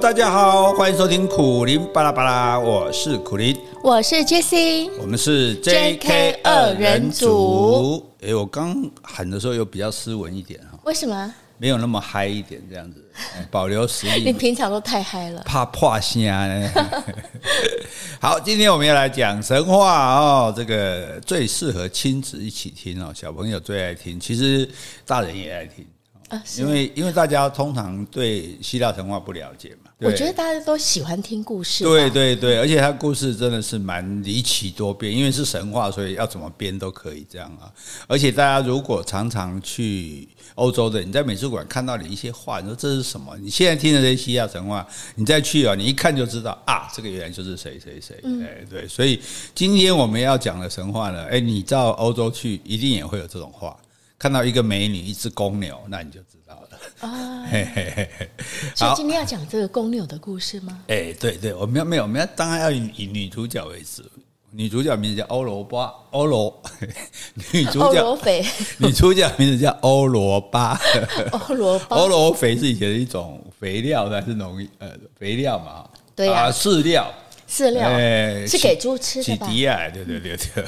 大家好，欢迎收听苦林巴拉巴拉，我是苦林，我是 Jessie，我们是 JK 二人组。哎，我刚喊的时候又比较斯文一点哈，为什么？没有那么嗨一点，这样子，保留实力。你平常都太嗨了，怕破声。好，今天我们要来讲神话哦，这个最适合亲子一起听哦，小朋友最爱听，其实大人也爱听。啊，因为因为大家通常对希腊神话不了解嘛，我觉得大家都喜欢听故事。对对对，而且它故事真的是蛮离奇多变，因为是神话，所以要怎么编都可以这样啊。而且大家如果常常去欧洲的，你在美术馆看到的一些画，你说这是什么？你现在听的这些希腊神话，你再去啊，你一看就知道啊，这个原来就是谁谁谁。哎，对，所以今天我们要讲的神话呢，哎，你到欧洲去一定也会有这种画。看到一个美女，一只公牛，那你就知道了 啊。嘿嘿嘿嘿。所以今天要讲这个公牛的故事吗？哎，对对，我们要没有，我们要当然要以以女主角为主。女主角名字叫欧罗巴，欧罗。女主角欧罗肥。女主角名字叫欧罗巴。欧罗巴。欧罗肥是以前的一种肥料，还是农业呃肥料嘛？对呀、啊，饲料。饲料是给猪吃的吧？洗涤啊，对对对对，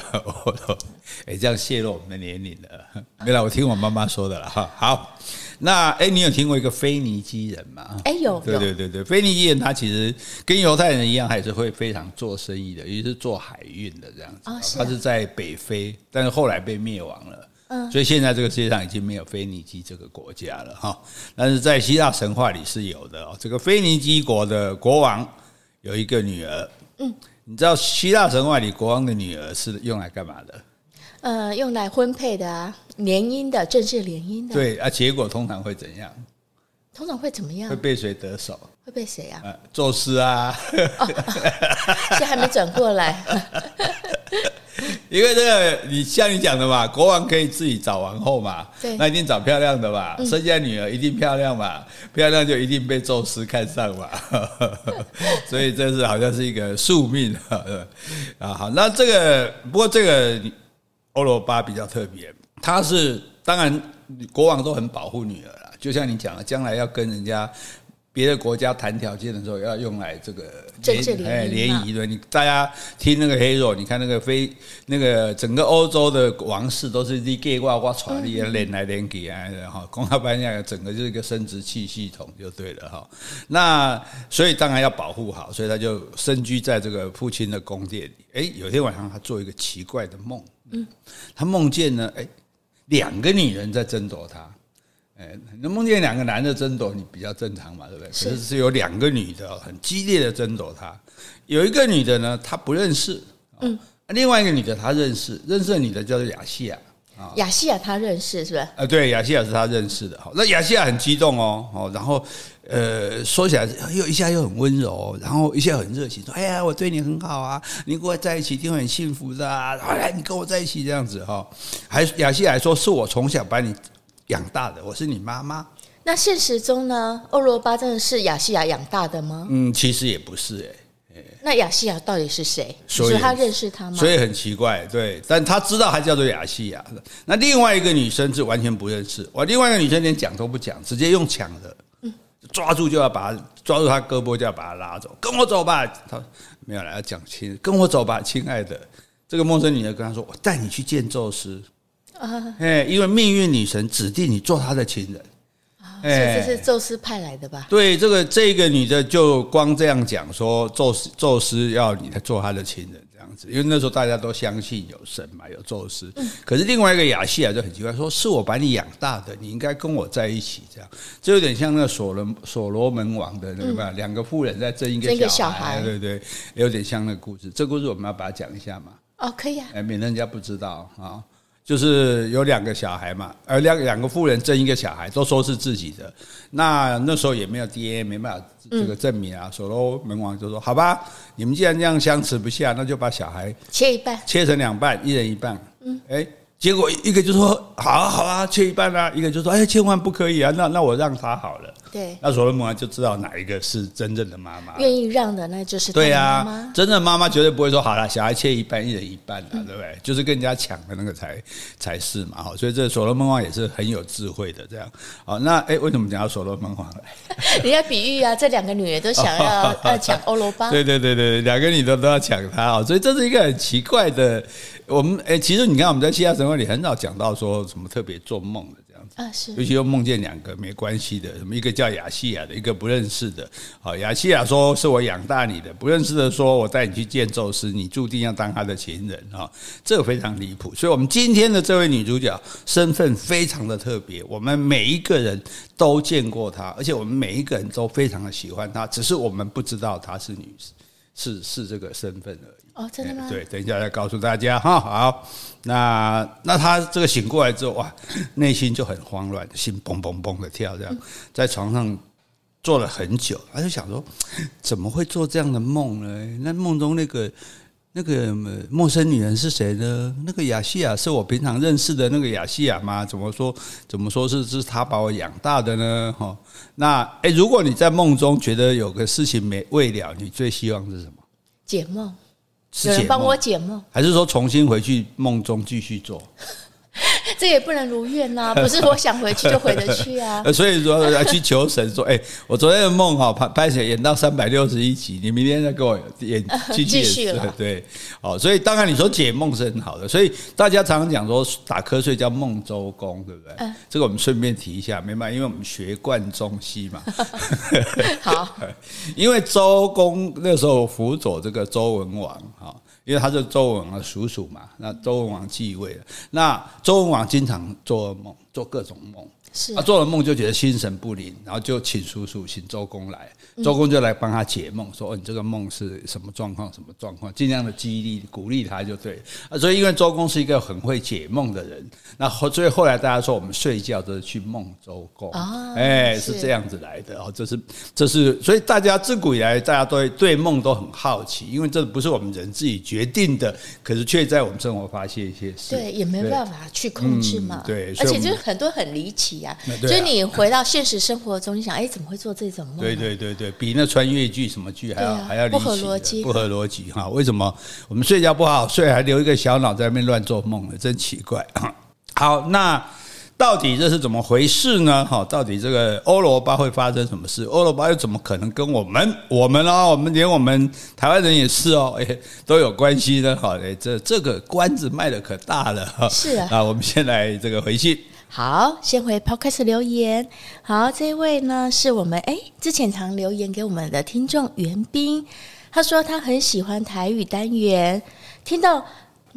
哎，这样泄露我们的年龄了。没了，我听我妈妈说的了哈。好，那哎，你有听过一个腓尼基人吗？哎，有。对对对对，腓尼基人他其实跟犹太人一样，还是会非常做生意的，尤其是做海运的这样子。哦，是。他是在北非，但是后来被灭亡了。嗯。所以现在这个世界上已经没有腓尼基这个国家了哈。但是在希腊神话里是有的哦。这个腓尼基国的国王。有一个女儿，嗯，你知道希腊神话里国王的女儿是用来干嘛的？呃，用来婚配的啊，联姻的，正式联姻的。对啊，结果通常会怎样？通常会怎么样？会被谁得手？会被谁啊？宙斯啊！哦，现在还没转过来。因为这个，你像你讲的嘛，国王可以自己找王后嘛，对，那一定找漂亮的嘛，生下女儿一定漂亮嘛，漂亮就一定被宙斯看上嘛，所以这是好像是一个宿命 啊。好，那这个不过这个欧罗巴比较特别，他是当然国王都很保护女儿啦，就像你讲的，将来要跟人家。别的国家谈条件的时候，要用来这个联哎联谊的。你大家听那个黑肉，你看那个非那个整个欧洲的王室都是你给我，我传你连来连给啊，哈，公开颁奖整个就是一个生殖器系统就对了哈。那所以当然要保护好，所以他就身居在这个父亲的宫殿里。哎，有天晚上他做一个奇怪的梦，嗯，他梦见呢，哎，两个女人在争夺他。哎，能梦见两个男的争夺你比较正常嘛，对不对？可是是有两个女的很激烈的争夺他，有一个女的呢，她不认识，嗯，另外一个女的她认识，认识的女的叫做亚细亚啊，亚细亚她认识是不是？啊，对，亚细亚是她认识的。好，那亚细亚很激动哦，哦，然后呃，说起来又一下又很温柔，然后一下很热情，说：“哎呀，我对你很好啊，你跟我在一起一定会很幸福的啊，来，你跟我在一起这样子哈。”还亚细亚还说：“是我从小把你。”养大的，我是你妈妈。那现实中呢？欧罗巴真的是亚细亚养大的吗？嗯，其实也不是哎、欸。那亚细亚到底是谁？所以他认识他吗？所以很奇怪，对。但他知道他叫做亚细亚。那另外一个女生是完全不认识。我另外一个女生连讲都不讲，直接用抢的，嗯抓住就要把他抓住他胳膊就要把他拉走，跟我走吧。他没有来要讲亲，跟我走吧，亲爱的。这个陌生女的跟他说：“我带你去见宙斯。” 哎，因为命运女神指定你做她的情人，所以这是宙斯派来的吧？对，这个这个女的就光这样讲说，宙斯宙斯要你做他的情人这样子，因为那时候大家都相信有神嘛，有宙斯。可是另外一个亚细亚就很奇怪，说是我把你养大的，你应该跟我在一起这样，这有点像那个所罗所罗门王的那个两个妇人在争一个小孩，对对，有点像那个故事。这个故事我们要把它讲一下嘛？哦，可以啊，哎，免得人家不知道啊。就是有两个小孩嘛，而两两个妇人争一个小孩，都说是自己的。那那时候也没有 DNA，没办法这个证明啊。所罗门王就说：“好吧，你们既然这样相持不下，那就把小孩切一半，切成两半，一人一半。”嗯，哎，结果一个就说好啊好啊，切一半啊，一个就说哎，千万不可以啊，那那我让他好了。对，那所罗门王就知道哪一个是真正的妈妈，愿意让的那就是对呀、啊，真正的妈妈绝对不会说好了，小孩切一半，一人一半的、啊，对不对？就是跟人家抢的那个才才是嘛。好，所以这所罗门王也是很有智慧的，这样。好，那哎，为什么讲到所罗门王来？你要比喻啊，这两个女人都想要要 抢欧罗巴，对对对对，两个女的都要抢他啊，所以这是一个很奇怪的。我们哎，其实你看我们在希腊神话里很少讲到说什么特别做梦的这样子。啊，是，尤其又梦见两个没关系的，什么一个叫亚细亚的，一个不认识的。好，亚细亚说是我养大你的，不认识的说我带你去见宙斯，你注定要当他的情人啊，这个非常离谱。所以，我们今天的这位女主角身份非常的特别，我们每一个人都见过她，而且我们每一个人都非常的喜欢她，只是我们不知道她是女，是是这个身份而已。哦，真的吗？对，等一下再告诉大家哈。好，那那他这个醒过来之后，哇，内心就很慌乱，心砰砰砰的跳，这样在床上坐了很久，他就想说，怎么会做这样的梦呢？那梦中那个那个陌生女人是谁呢？那个亚细亚是我平常认识的那个亚细亚吗？怎么说？怎么说是是她把我养大的呢？哈，那哎，如果你在梦中觉得有个事情没未了，你最希望是什么？解梦。有人帮我解梦，还是说重新回去梦中继续做？这也不能如愿呐，不是我想回去就回得去啊。所以说要去求神说，哎，我昨天的梦哈拍拍写演到三百六十一集，你明天再给我演继续了。对，哦，所以当然你说解梦是很好的，所以大家常常讲说打瞌睡叫梦周公，对不对？这个我们顺便提一下，明白？因为我们学贯中西嘛。好，因为周公那时候辅佐这个周文王哈。因为他是周文王的叔叔嘛，那周文王继位了，那周文王经常做噩梦，做各种梦。是他做了梦就觉得心神不宁，然后就请叔叔请周公来，周公就来帮他解梦，说：“哦，你这个梦是什么状况？什么状况？尽量的激励鼓励他就对。”啊，所以因为周公是一个很会解梦的人，那后所以后来大家说我们睡觉都是去梦周公啊，哎，是这样子来的哦。这是这是所以大家自古以来大家都对梦都很好奇，因为这不是我们人自己决定的，可是却在我们生活发现一些事，对，也没办法去控制嘛。对，而且就是很多很离奇。所以你回到现实生活中，你想，哎，怎么会做这种梦？对对对对，比那穿越剧什么剧还要还要不合逻辑，不合逻辑哈！为什么我们睡觉不好好睡，还留一个小脑在那边乱做梦呢？真奇怪。好，那到底这是怎么回事呢？哈，到底这个欧罗巴会发生什么事？欧罗巴又怎么可能跟我们我们哦，我们连我们台湾人也是哦，哎，都有关系的。好嘞，这这个关子卖的可大了哈。是啊，啊我们先来这个回信。好，先回 Podcast 留言。好，这位呢是我们哎之前常留言给我们的听众袁斌，他说他很喜欢台语单元，听到。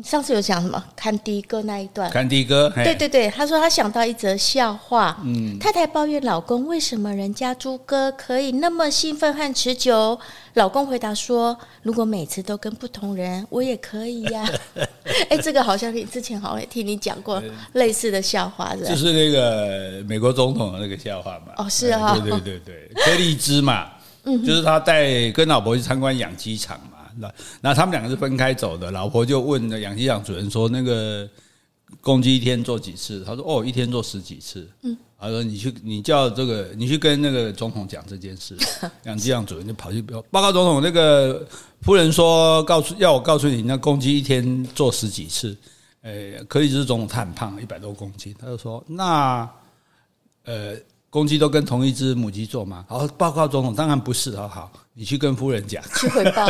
上次有讲什么？看的哥那一段，看的哥，对对对，他说他想到一则笑话。嗯，太太抱怨老公为什么人家猪哥可以那么兴奋和持久，老公回答说：如果每次都跟不同人，我也可以呀。哎，这个好像你之前好像也听你讲过类似的笑话，是就是那个美国总统的那个笑话嘛？哦，是啊，对对对对，柯立芝嘛，嗯，就是他带跟老婆去参观养鸡场嘛。那那他们两个是分开走的，老婆就问那养鸡场主人说：“那个公鸡一天做几次？”他说：“哦，一天做十几次。”嗯，他说：“你去，你叫这个，你去跟那个总统讲这件事。”养鸡场主人就跑去报报告总统，那个夫人说：“告诉要我告诉你，那公鸡一天做十几次。”诶，可以是总统他很胖，一百多公斤，他就说：“那呃。”公鸡都跟同一只母鸡做吗？好，报告总统，当然不是。好好，你去跟夫人讲，去回报。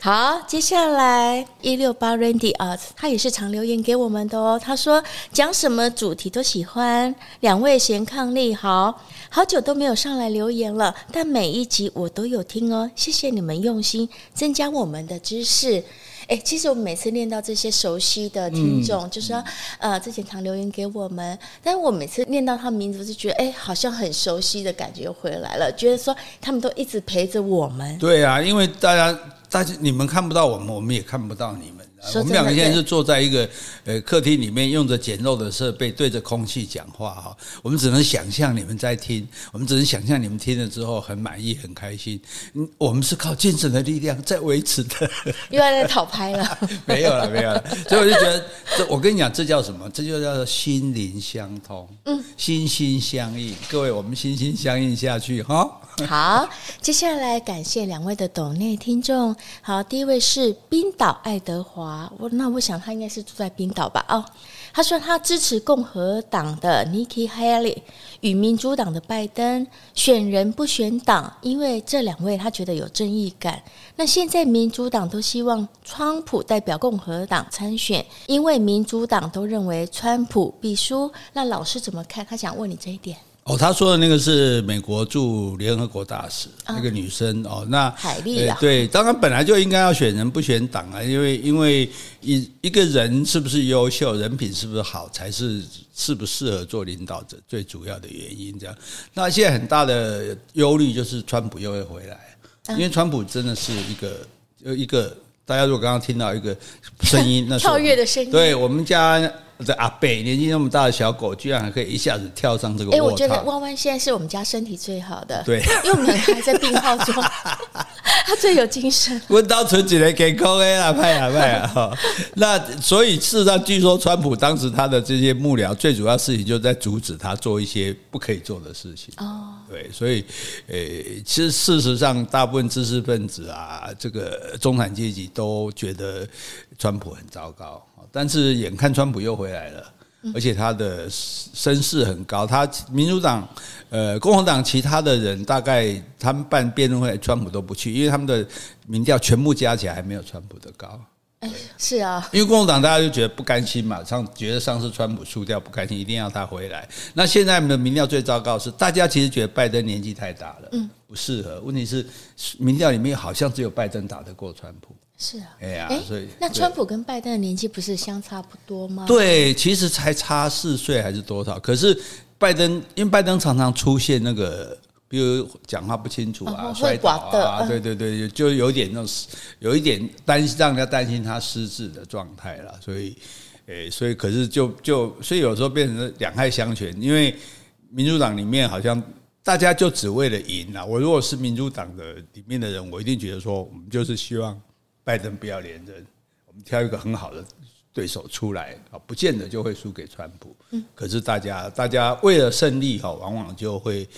好，接下来一六八 Randy 啊，他也是常留言给我们的哦。他说讲什么主题都喜欢，两位贤伉俪，好好久都没有上来留言了，但每一集我都有听哦。谢谢你们用心增加我们的知识。哎，其实我们每次念到这些熟悉的听众，嗯、就是说，呃，之前常留言给我们，但是我每次念到他们名字，我就觉得，哎，好像很熟悉的感觉回来了，觉得说他们都一直陪着我们。对啊，因为大家，大家你们看不到我们，我们也看不到你们。我们两个现在是坐在一个呃客厅里面，用着简陋的设备，对着空气讲话哈。我们只能想象你们在听，我们只能想象你们听了之后很满意、很开心。嗯，我们是靠精神的力量 在维持的。又要在讨拍了？没有了，没有了。所以我就觉得，这我跟你讲，这叫什么？这就叫做心灵相通，嗯，心心相印。各位，我们心心相印下去哈。好，接下来感谢两位的抖内听众。好，第一位是冰岛爱德华，啊我那我想他应该是住在冰岛吧？哦，他说他支持共和党的 Nikki Haley 与民主党的拜登，选人不选党，因为这两位他觉得有正义感。那现在民主党都希望川普代表共和党参选，因为民主党都认为川普必输。那老师怎么看？他想问你这一点。哦，他说的那个是美国驻联合国大使，那个女生哦，那海莉啊，对，当然本来就应该要选人不选党啊，因为因为一一个人是不是优秀，人品是不是好，才是适不适合做领导者最主要的原因。这样，那现在很大的忧虑就是川普又会回来，因为川普真的是一个呃一个，大家如果刚刚听到一个声音，那跳跃的声音，对我们家。这阿贝年纪那么大的小狗，居然还可以一下子跳上这个。哎，我觉得弯弯现在是我们家身体最好的，对，因为我们还在病号中，他最有精神。温刀存起来给空 A 啦，派啊派啊 哈。那所以事实上，据说川普当时他的这些幕僚，最主要事情就是在阻止他做一些不可以做的事情。哦，对，所以呃，其实事实上，大部分知识分子啊，这个中产阶级都觉得川普很糟糕。但是眼看川普又回来了，而且他的声势很高。他民主党、呃共和党其他的人，大概他们办辩论会，川普都不去，因为他们的民调全部加起来还没有川普的高。哎，是啊，因为共和党大家就觉得不甘心嘛，上觉得上次川普输掉不甘心，一定要他回来。那现在的民调最糟糕是，大家其实觉得拜登年纪太大了，嗯，不适合。问题是民调里面好像只有拜登打得过川普。是啊，哎呀，所以那川普跟拜登的年纪不是相差不多吗？对，其实才差四岁还是多少？可是拜登，因为拜登常常出现那个，比如讲话不清楚啊，哦、摔倒啊，对对对，就有点那种，有一点担心，让人家担心他失智的状态了。所以，诶，所以可是就就，所以有时候变成两害相权，因为民主党里面好像大家就只为了赢啊。我如果是民主党的里面的人，我一定觉得说，我们就是希望。拜登不要连任，我们挑一个很好的对手出来啊，不见得就会输给川普。嗯，可是大家大家为了胜利哈，往往就会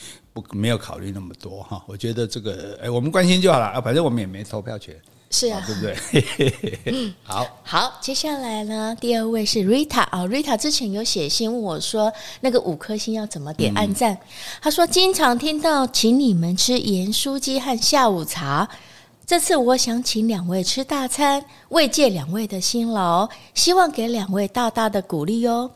不没有考虑那么多哈。我觉得这个哎，我们关心就好了啊，反正我们也没投票权，是啊，对不对？嗯，好，好，接下来呢，第二位是 Rita 啊，Rita 之前有写信问我说，那个五颗星要怎么点按赞？他说经常听到请你们吃盐酥鸡和下午茶。这次我想请两位吃大餐，慰藉两位的辛劳，希望给两位大大的鼓励哟。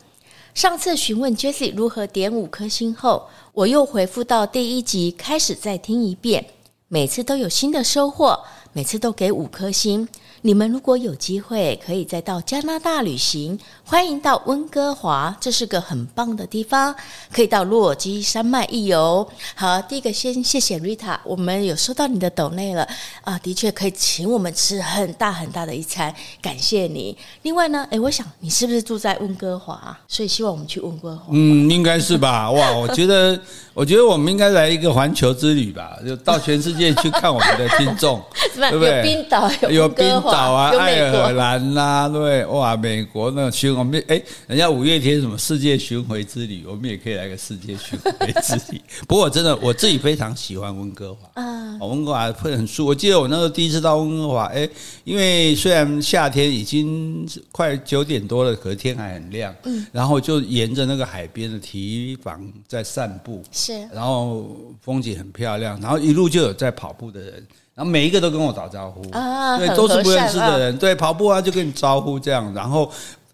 上次询问 Jessie 如何点五颗星后，我又回复到第一集开始再听一遍，每次都有新的收获，每次都给五颗星。你们如果有机会，可以再到加拿大旅行，欢迎到温哥华，这是个很棒的地方，可以到落基山脉一游。好，第一个先谢谢 Rita，我们有收到你的抖内了啊，的确可以请我们吃很大很大的一餐，感谢你。另外呢，诶，我想你是不是住在温哥华，所以希望我们去温哥华？嗯，应该是吧。哇，我觉得。我觉得我们应该来一个环球之旅吧，就到全世界去看我们的听众，对不对？有冰岛，有冰岛啊，爱尔兰啦，对，哇，美国那巡我们哎，人家五月天什么世界巡回之旅，我们也可以来个世界巡回之旅。不过真的，我自己非常喜欢温哥华啊，温哥华会很舒服。我记得我那时候第一次到温哥华，哎，因为虽然夏天已经快九点多了，可是天还很亮，嗯，然后就沿着那个海边的堤防在散步。是，然后风景很漂亮，然后一路就有在跑步的人，然后每一个都跟我打招呼。啊，对，都是不认识的人，对，跑步啊就跟你招呼这样，然后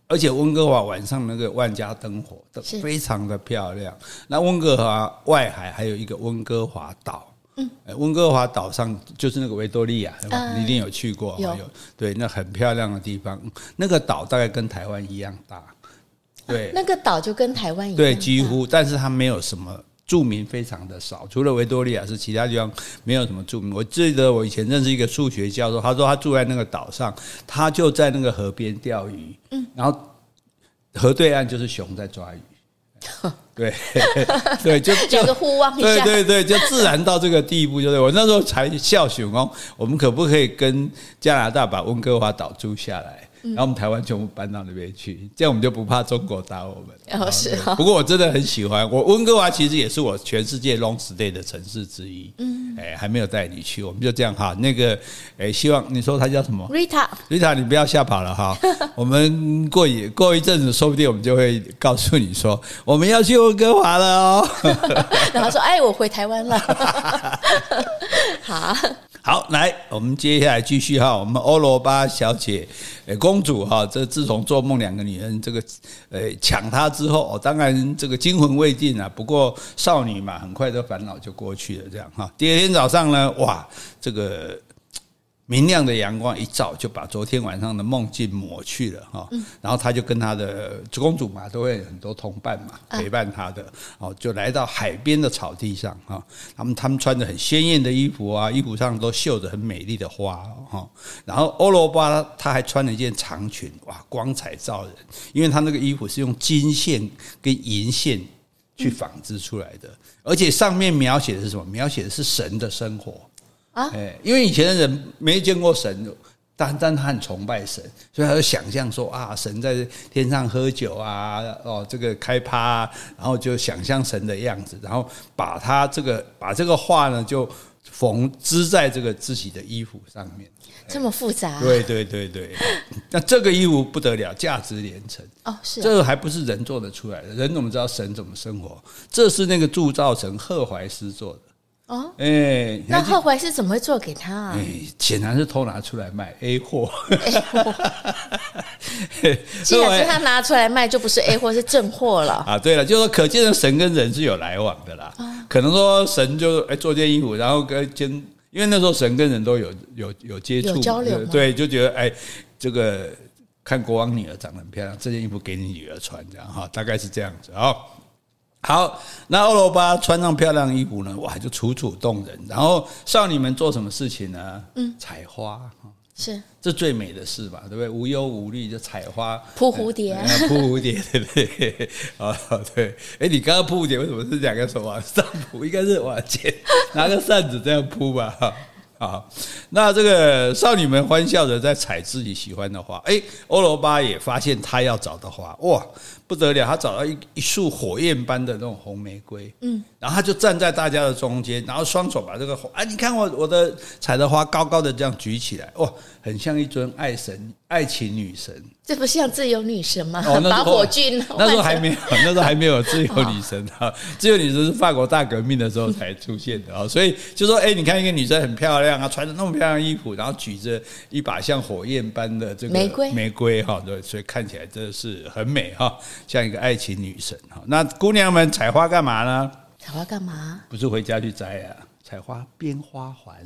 而且温哥华晚上那个万家灯火都非常的漂亮。那温哥华外海还有一个温哥华岛，嗯，温哥华岛上就是那个维多利亚，你一定有去过，有，对，那很漂亮的地方，那个岛大概跟台湾一样大，对，那个岛就跟台湾一样大，对，几乎，但是它没有什么。住民非常的少，除了维多利亚是，其他地方没有什么著名。我记得我以前认识一个数学教授，他说他住在那个岛上，他就在那个河边钓鱼，嗯，然后河对岸就是熊在抓鱼，对对，就就互望一下，对对对，就自然到这个地步，就是我那时候才笑熊哦，我们可不可以跟加拿大把温哥华岛租下来？然后我们台湾全部搬到那边去，这样我们就不怕中国打我们。哦，是。不过我真的很喜欢，我温哥华其实也是我全世界 long stay 的城市之一。嗯，哎，还没有带你去，我们就这样哈。那个，哎，希望你说他叫什么？Rita，Rita，你不要吓跑了哈。我们过一过一阵子，说不定我们就会告诉你说，我们要去温哥华了哦。然后说，哎，我回台湾了。好。好，来，我们接下来继续哈。我们欧罗巴小姐，诶，公主哈，这自从做梦两个女人这个，诶，抢她之后，当然这个惊魂未定啊。不过少女嘛，很快的烦恼就过去了，这样哈。第二天早上呢，哇，这个。明亮的阳光一照，就把昨天晚上的梦境抹去了哈。然后他就跟他的公主嘛，都会很多同伴嘛陪伴他的哦，就来到海边的草地上哈。他们他们穿着很鲜艳的衣服啊，衣服上都绣着很美丽的花哈。然后欧罗巴他还穿了一件长裙，哇，光彩照人，因为他那个衣服是用金线跟银线去纺织出来的，而且上面描写的是什么？描写的是神的生活。啊，因为以前的人没见过神，但但他很崇拜神，所以他就想象说啊，神在天上喝酒啊，哦，这个开趴啊，然后就想象神的样子，然后把他这个把这个画呢就缝织在这个自己的衣服上面，这么复杂啊？对对对对，那这个衣服不得了，价值连城哦，是啊，这个还不是人做得出来的，人怎么知道神怎么生活？这是那个铸造神赫怀斯做的。哦，哎、欸，那赫淮斯怎么会做给他啊？哎、欸，显然是偷拿出来卖 A 货。既然是他拿出来卖，就不是 A 货，是正货了。啊，对了，就是说，可见的神跟人是有来往的啦。啊、可能说神就哎、欸、做件衣服，然后跟兼，因为那时候神跟人都有有有接触，交流，对，就觉得哎、欸，这个看国王女儿长得很漂亮，这件衣服给你女儿穿，这样哈，大概是这样子啊。好，那欧罗巴穿上漂亮衣服呢，哇，就楚楚动人。然后少女们做什么事情呢？嗯，采花，是这最美的事吧？对不对？无忧无虑就采花，扑蝴蝶，啊，扑蝴蝶，对不对？啊，对。哎，你刚刚扑蝴蝶为什么是两个手往上扑？应该是往前拿个扇子这样扑吧？好，那这个少女们欢笑着在采自己喜欢的花。哎，欧罗巴也发现他要找的花，哇！不得了，他找到一一束火焰般的那种红玫瑰，嗯，然后他就站在大家的中间，然后双手把这个红，啊，你看我我的采的花高高的这样举起来，哇，很像一尊爱神、爱情女神。这不像自由女神吗？哦，打火军，那时候还没有，那时候还没有 自由女神啊，自由女神是法国大革命的时候才出现的啊，所以就说，哎，你看一个女生很漂亮啊，穿着那么漂亮衣服，然后举着一把像火焰般的这个玫瑰，玫瑰哈，对，所以看起来真的是很美哈，像一个爱情女神哈。那姑娘们采花干嘛呢？采花干嘛？不是回家去摘啊，采花编花环。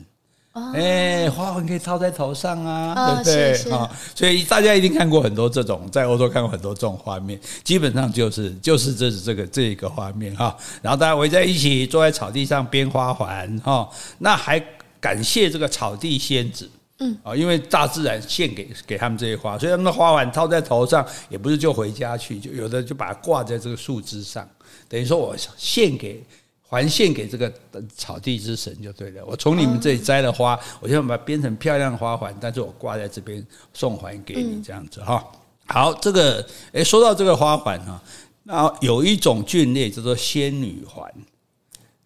哎、欸，花环可以套在头上啊，哦、对不对？啊，所以大家一定看过很多这种，在欧洲看过很多这种画面，基本上就是就是这是这个这一个画面哈。然后大家围在一起，坐在草地上编花环哈。那还感谢这个草地仙子，嗯啊，因为大自然献给给他们这些花，所以他们的花环套在头上，也不是就回家去，就有的就把它挂在这个树枝上，等于说我献给。还献给这个草地之神就对了。我从你们这里摘了花，我就把它编成漂亮的花环，但是我挂在这边送还给你这样子哈。好，这个诶，说到这个花环哈，那有一种菌类叫做仙女环。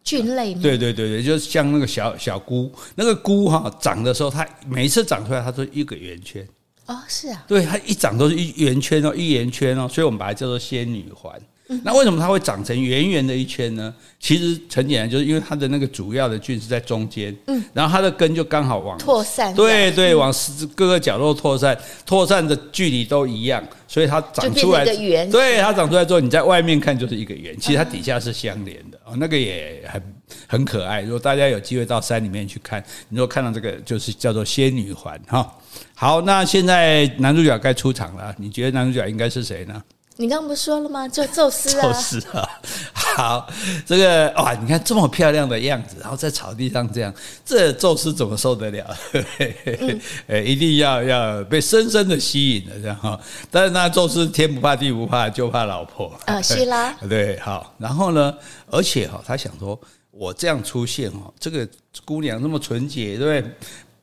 菌类吗？对对对对，就像那个小小菇，那个菇哈长的时候，它每一次长出来，它都一个圆圈。哦，是啊。对，它一长都是一圆圈哦，一圆圈哦，所以我们把它叫做仙女环。那为什么它会长成圆圆的一圈呢？其实很简单，就是因为它的那个主要的菌是在中间，嗯，然后它的根就刚好往扩散，对对，往各个角落扩散，扩散的距离都一样，所以它长出来圆，对，它长出来之后，你在外面看就是一个圆，其实它底下是相连的哦，那个也很很可爱。如果大家有机会到山里面去看，你如果看到这个，就是叫做仙女环哈。好，那现在男主角该出场了，你觉得男主角应该是谁呢？你刚刚不是说了吗？就宙斯啊！宙斯啊！好，这个哇，你看这么漂亮的样子，然后在草地上这样，这宙斯怎么受得了？嗯、哎，一定要要被深深的吸引了，这样哈。但是那宙斯天不怕地不怕，就怕老婆啊，希拉。对，好，然后呢，而且哈，他想说，我这样出现哈，这个姑娘那么纯洁，对不对？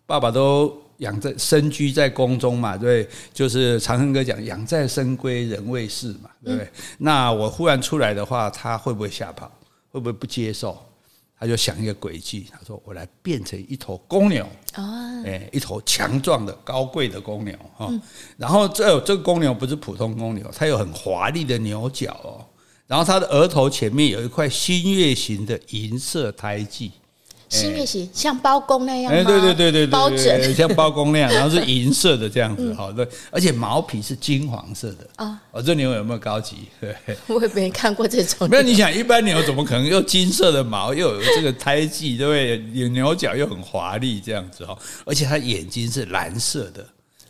爸爸都。养在深居在宫中嘛，对，就是长恨歌讲“养在深闺人未识”嘛，对不对？嗯、那我忽然出来的话，他会不会吓跑？会不会不接受？他就想一个诡计，他说：“我来变成一头公牛哦，哎，一头强壮的高贵的公牛哈。嗯、然后这这个公牛不是普通公牛，它有很华丽的牛角哦。然后它的额头前面有一块新月形的银色胎记。”新月形像包公那样吗？哎，对对对对对，包拯像包公那样，然后是银色的这样子，好的，而且毛皮是金黄色的啊。哦，这牛有没有高级？对，我也没看过这种。没有，你想一般牛怎么可能又金色的毛，又有这个胎记，对不对？有牛角又很华丽这样子哦，而且它眼睛是蓝色的，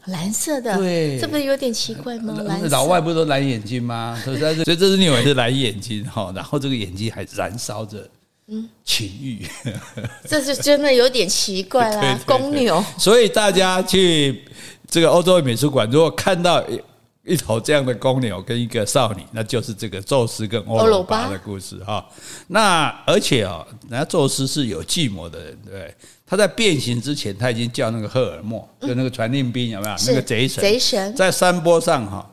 蓝色的，对，这不是有点奇怪吗？老外不是都蓝眼睛吗？所以这所以这只牛也是蓝眼睛哈，然后这个眼睛还燃烧着。嗯，情欲，这是真的有点奇怪啦，对对对对公牛。所以大家去这个欧洲美术馆，如果看到一一头这样的公牛跟一个少女，那就是这个宙斯跟欧罗巴的故事哈。那而且啊，人家宙斯是有计谋的人，对，他在变形之前，他已经叫那个赫尔墨，就那个传令兵有没有？那个贼神，贼神在山坡上哈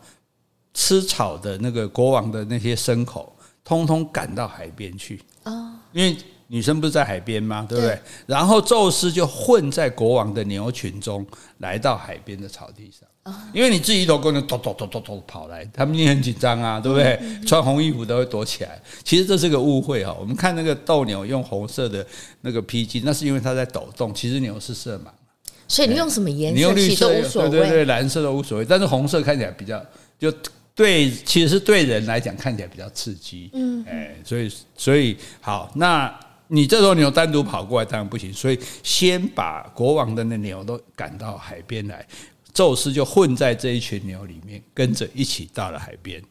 吃草的那个国王的那些牲口，通通赶到海边去啊。因为女生不是在海边吗？对不对？然后宙斯就混在国王的牛群中，来到海边的草地上。因为你自己一头公牛，咚咚咚咚咚跑来，他们一定很紧张啊，对不对？穿红衣服都会躲起来。其实这是个误会哈。我们看那个斗牛用红色的那个披巾，那是因为它在抖动。其实牛是色盲，所以你用什么颜色都无所谓。对对对，蓝色都无所谓，但是红色看起来比较就。对，其实是对人来讲看起来比较刺激，嗯，哎，所以所以好，那你这头牛单独跑过来当然不行，所以先把国王的那牛都赶到海边来，宙斯就混在这一群牛里面，跟着一起到了海边。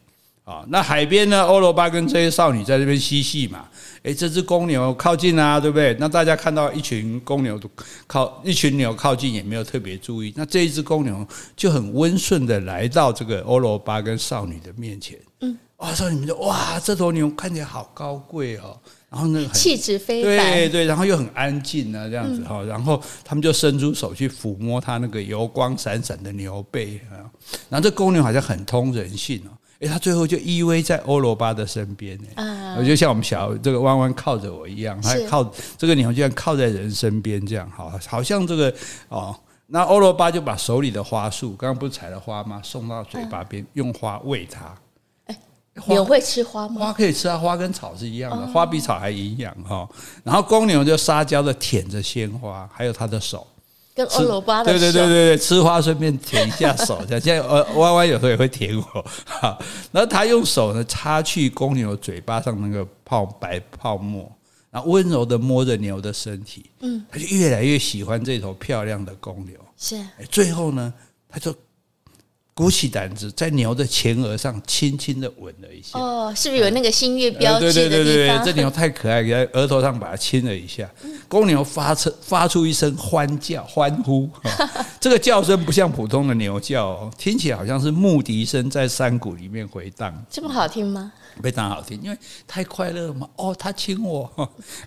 啊，那海边呢？欧罗巴跟这些少女在这边嬉戏嘛。诶，这只公牛靠近啊，对不对？那大家看到一群公牛靠一群牛靠近，也没有特别注意。那这一只公牛就很温顺的来到这个欧罗巴跟少女的面前。嗯，哇，少女们就哇，这头牛看起来好高贵哦。然后那个气质非凡，对对，然后又很安静啊，这样子哈。然后他们就伸出手去抚摸它那个油光闪闪的牛背啊。然后这公牛好像很通人性哦。哎，他最后就依偎在欧罗巴的身边，哎，我觉得像我们小这个弯弯靠着我一样，还靠这个牛，就像靠在人身边这样，好，好像这个哦，那欧罗巴就把手里的花束，刚刚不是采了花吗？送到嘴巴边，用花喂它。哎，牛会吃花吗？花可以吃啊，花跟草是一样的，花比草还营养哈。然后公牛就撒娇的舔着鲜花，还有它的手。跟欧罗巴的对对对对对，吃花顺便舔一下手，这样。现在呃 弯弯有时候也会舔我，哈，然后他用手呢擦去公牛嘴巴上那个泡白泡沫，然后温柔的摸着牛的身体，嗯，他就越来越喜欢这头漂亮的公牛，是，最后呢，他就。鼓起胆子，在牛的前额上轻轻的吻了一下。哦，是不是有那个新月标志？对对对这牛太可爱，在额头上把它亲了一下。公牛发出发出一声欢叫欢呼，这个叫声不像普通的牛叫，听起来好像是牧笛声在山谷里面回荡。这么好听吗？非常好听，因为太快乐了嘛。哦，他亲我，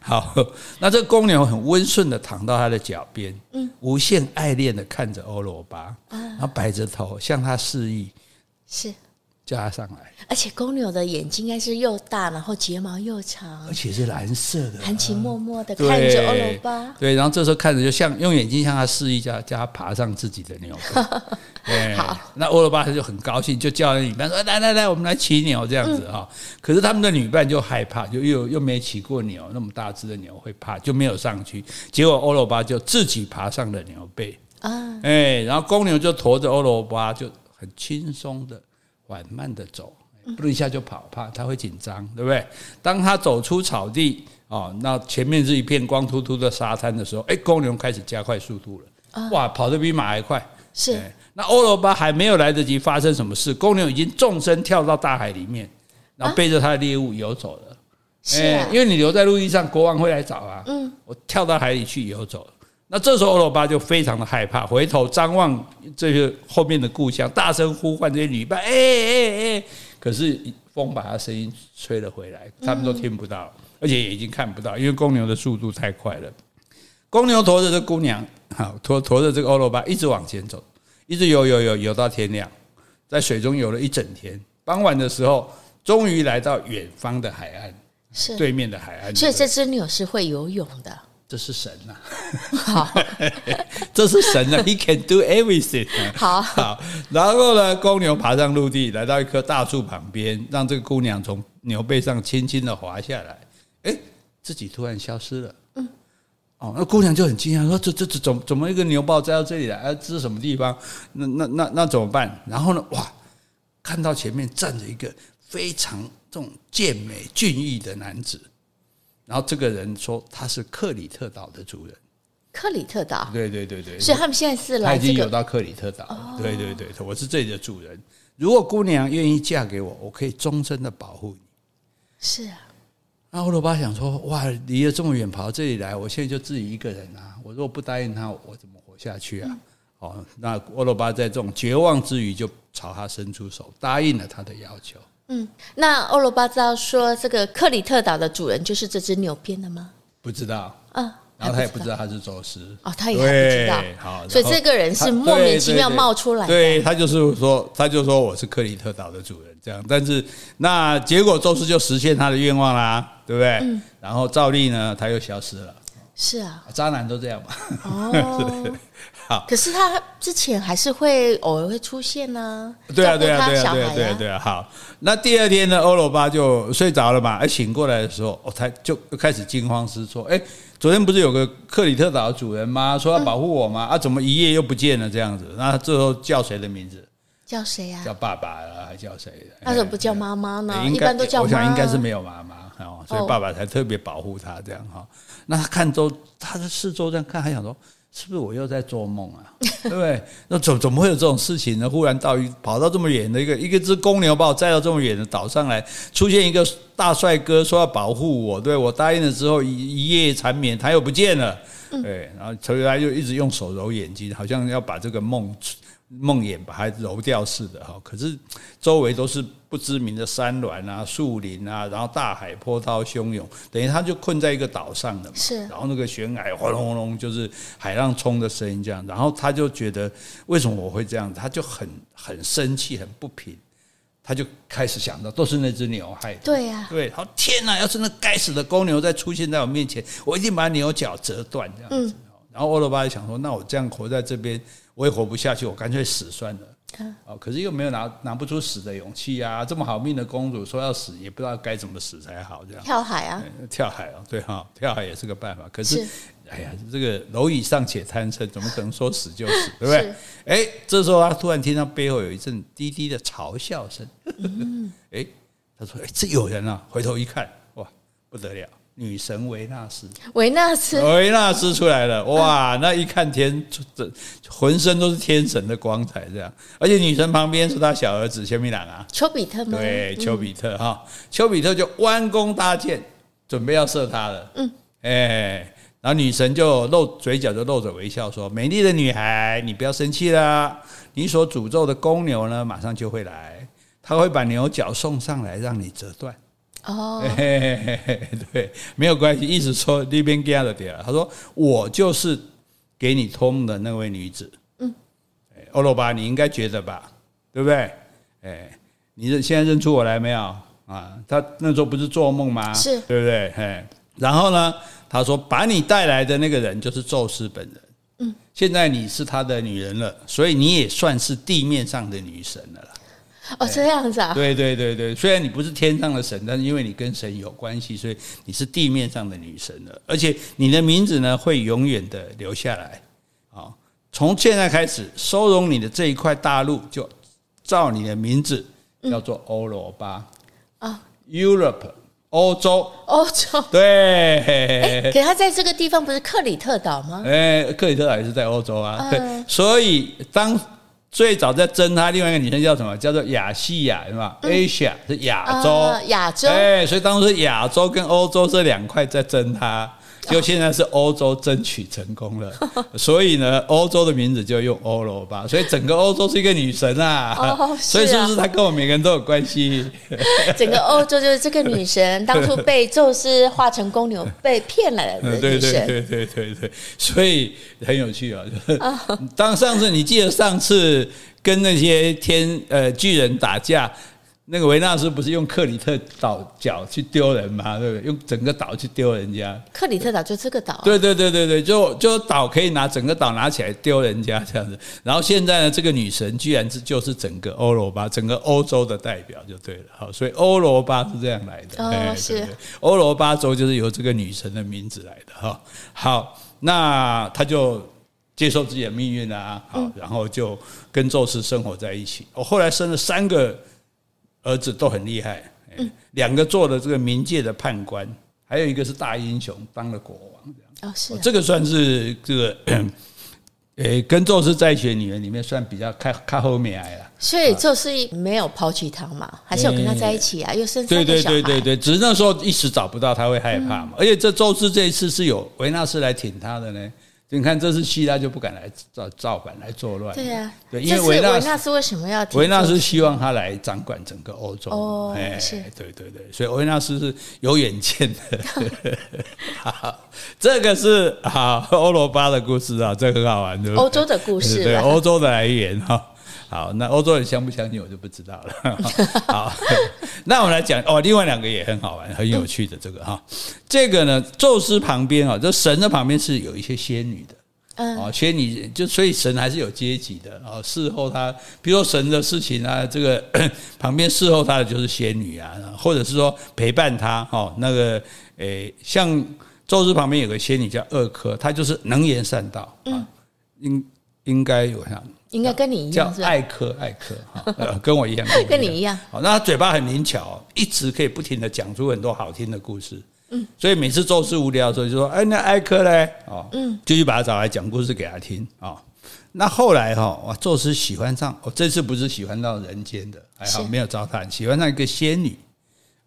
好。那这公牛很温顺的躺到他的脚边，嗯，无限爱恋的看着欧罗巴，然后摆着头向他示意，是。叫他上来，而且公牛的眼睛应该是又大，然后睫毛又长，而且是蓝色的，含情脉脉的看着欧罗巴。对，然后这时候看着就像用眼睛向他示意，叫叫他爬上自己的牛背。好，那欧罗巴他就很高兴，就叫那女伴说：“来来来，我们来骑牛这样子哈。嗯”可是他们的女伴就害怕，就又又没骑过牛，那么大只的牛会怕，就没有上去。结果欧罗巴就自己爬上了牛背啊，哎，然后公牛就驮着欧罗巴，就很轻松的。缓慢的走，不能一下就跑，怕他会紧张，对不对？当他走出草地哦，那前面是一片光秃秃的沙滩的时候，哎，公牛开始加快速度了，哇，跑得比马还快。是，那欧罗巴还没有来得及发生什么事，公牛已经纵身跳到大海里面，然后背着他的猎物游走了。是、啊欸，因为你留在陆地上，国王会来找啊。嗯，我跳到海里去游走。那这时候欧罗巴就非常的害怕，回头张望这些后面的故乡，大声呼唤这些女伴，哎哎哎！可是风把他声音吹了回来，他们都听不到，而且也已经看不到，因为公牛的速度太快了。公牛驮着这姑娘，好驮驮着这个欧罗巴一直往前走，一直游游游游到天亮，在水中游了一整天。傍晚的时候，终于来到远方的海岸，是对面的海岸。所以这只牛是会游泳的。这是神呐、啊！好，这是神呐、啊、，He can do everything。好，好，然后呢，公牛爬上陆地，来到一棵大树旁边，让这个姑娘从牛背上轻轻的滑下来。哎，自己突然消失了。嗯，哦，那姑娘就很惊讶，说：“这、这、这怎么怎么一个牛豹栽到这里来？啊，这是什么地方？那、那、那、那怎么办？”然后呢，哇，看到前面站着一个非常这种健美俊逸的男子。然后这个人说他是克里特岛的主人，克里特岛，对对对对，所以他们现在是来、这个、他已经有到克里特岛，哦、对对对，我是这里的主人。如果姑娘愿意嫁给我，我可以终身的保护你。是啊，那欧罗巴想说，哇，离了这么远跑到这里来，我现在就自己一个人啊，我如果不答应他，我怎么活下去啊？嗯、哦，那欧罗巴在这种绝望之余，就朝他伸出手，答应了他的要求。嗯，那欧罗巴知道说这个克里特岛的主人就是这只牛编的吗？不知道，嗯，然后他也不知道他是宙斯哦，他也不知道，好，所以这个人是莫名其妙冒出来的，对，对，对，对他就是说，他就说我是克里特岛的主人这样，但是那结果宙斯就实现他的愿望啦，对不对？嗯，然后照例呢，他又消失了。是啊，渣男都这样嘛。哦，好。可是他之前还是会偶尔会出现呢。对啊，对啊，对啊，对啊，对啊，对啊。好，那第二天呢，欧罗巴就睡着了嘛。哎醒过来的时候，哦，他就开始惊慌失措。哎，昨天不是有个克里特岛的主人吗？说要保护我吗？啊，怎么一夜又不见了？这样子，那他最后叫谁的名字？叫谁呀？叫爸爸啊，还叫谁？他怎么不叫妈妈呢？一般都叫妈妈。我想应该是没有妈妈哦，所以爸爸才特别保护他这样哈。那他看周，他在四周这样看，还想说，是不是我又在做梦啊？对不对？那怎怎么会有这种事情呢？忽然到一跑到这么远的一个一个只公牛把我载到这么远的岛上来，出现一个大帅哥说要保护我，对我答应了之后一一夜缠绵，他又不见了，对，然后所以他就一直用手揉眼睛，好像要把这个梦。梦魇把它揉掉似的哈，可是周围都是不知名的山峦啊、树林啊，然后大海波涛汹涌，等于他就困在一个岛上的嘛。是，然后那个悬崖轰隆轰隆，就是海浪冲的声音这样，然后他就觉得为什么我会这样，他就很很生气、很不平，他就开始想到都是那只牛害的。对呀，对，好天哪！要是那该死的公牛再出现在我面前，我一定把牛角折断这样子。然后欧罗巴就想说，那我这样活在这边。我也活不下去，我干脆死算了。哦，可是又没有拿拿不出死的勇气啊！这么好命的公主说要死，也不知道该怎么死才好。这样跳海啊？跳海啊，对哈，跳海也是个办法。可是，是哎呀，这个蝼蚁尚且贪生，怎么可能说死就死？对不对？哎，这时候他突然听到背后有一阵低低的嘲笑声。嗯，哎，他说：“哎，这有人啊！”回头一看，哇，不得了！女神维纳斯，维纳斯，维纳斯出来了！哇，那一看天，这浑身都是天神的光彩，这样。而且女神旁边是他小儿子薛米朗啊，丘比特吗？对，丘比特哈，丘比特就弯弓搭箭，准备要射他了。嗯，哎，然后女神就露嘴角，就露着微笑说：“美丽的女孩，你不要生气啦，你所诅咒的公牛呢，马上就会来，他会把牛角送上来，让你折断。”哦，对，没有关系，一直说那边给了点。他说：“我就是给你托梦的那位女子。”嗯，欧罗巴，你应该觉得吧，对不对？哎，你认现在认出我来没有？啊，他那时候不是做梦吗？是，对不对？哎，然后呢，他说把你带来的那个人就是宙斯本人。嗯，现在你是他的女人了，所以你也算是地面上的女神了。哦，这样子啊？对对对对，虽然你不是天上的神，但是因为你跟神有关系，所以你是地面上的女神了。而且你的名字呢，会永远的留下来。啊，从现在开始，收容你的这一块大陆，就照你的名字叫做欧罗巴啊，Europe，欧洲，欧洲，对。可他在这个地方不是克里特岛吗？哎，克里特岛也是在欧洲啊。对，所以当。最早在争他另外一个女生叫什么？叫做亚细亚，是吧？Asia 是亚洲，亚洲。哎，所以当时亚洲跟欧洲这两块在争他。就现在是欧洲争取成功了，所以呢，欧洲的名字就用欧罗巴，所以整个欧洲是一个女神啊，所以是不是她跟我们每个人都有关系？整个欧洲就是这个女神，当初被宙斯化成公牛被骗来的女神，对对对对对，所以很有趣啊。当上次你记得上次跟那些天呃巨人打架。那个维纳斯不是用克里特岛角去丢人吗？对不对？用整个岛去丢人家。克里特岛就这个岛。对对对对对，就就岛可以拿整个岛拿起来丢人家这样子。然后现在呢，这个女神居然是就是整个欧罗巴，整个欧洲的代表就对了。好，所以欧罗巴是这样来的。哦，是。欧罗巴州就是由这个女神的名字来的哈。好，那他就接受自己的命运啊，好，然后就跟宙斯生活在一起。我后来生了三个。儿子都很厉害，两个做了这个冥界的判官，还有一个是大英雄，当了国王这样。哦，是这个算是这个，诶，跟宙斯在一起的女人里面算比较靠靠后面来了。所以宙斯没有抛弃他嘛，还是有跟他在一起啊？又生对对对，只是那时候一时找不到，他会害怕嘛。而且这宙斯这一次是有维纳斯来挺他的呢。你看，这次希腊就不敢来造造反来作乱。对呀，对，因为维纳斯，维纳斯为什么要？维纳斯希望他来掌管整个欧洲。哦，是，对对对，所以维纳斯是有远见的。好，这个是好欧罗巴的故事啊，这个很好玩，对不对？欧洲的故事，对，欧洲的来源哈。好，那欧洲人相不相信我就不知道了。好，那我们来讲哦，另外两个也很好玩、很有趣的这个哈。这个呢，宙斯旁边啊，这神的旁边是有一些仙女的。嗯，哦，仙女就所以神还是有阶级的啊。侍候他，比如说神的事情啊，这个 旁边侍候他的就是仙女啊，或者是说陪伴他哦。那个诶，像宙斯旁边有个仙女叫厄科，她就是能言善道啊，应应该有像。应该跟你一样，叫艾克，艾克哈，跟我一样，跟你一样。好，那他嘴巴很灵巧，一直可以不停的讲出很多好听的故事。嗯，所以每次宙斯无聊的时候，就说：“哎，那艾克嘞？”哦，嗯，就去把他找来讲故事给他听啊。那后来哈，哇，宙斯喜欢上，哦，这次不是喜欢到人间的，还好没有糟蹋，喜欢上一个仙女。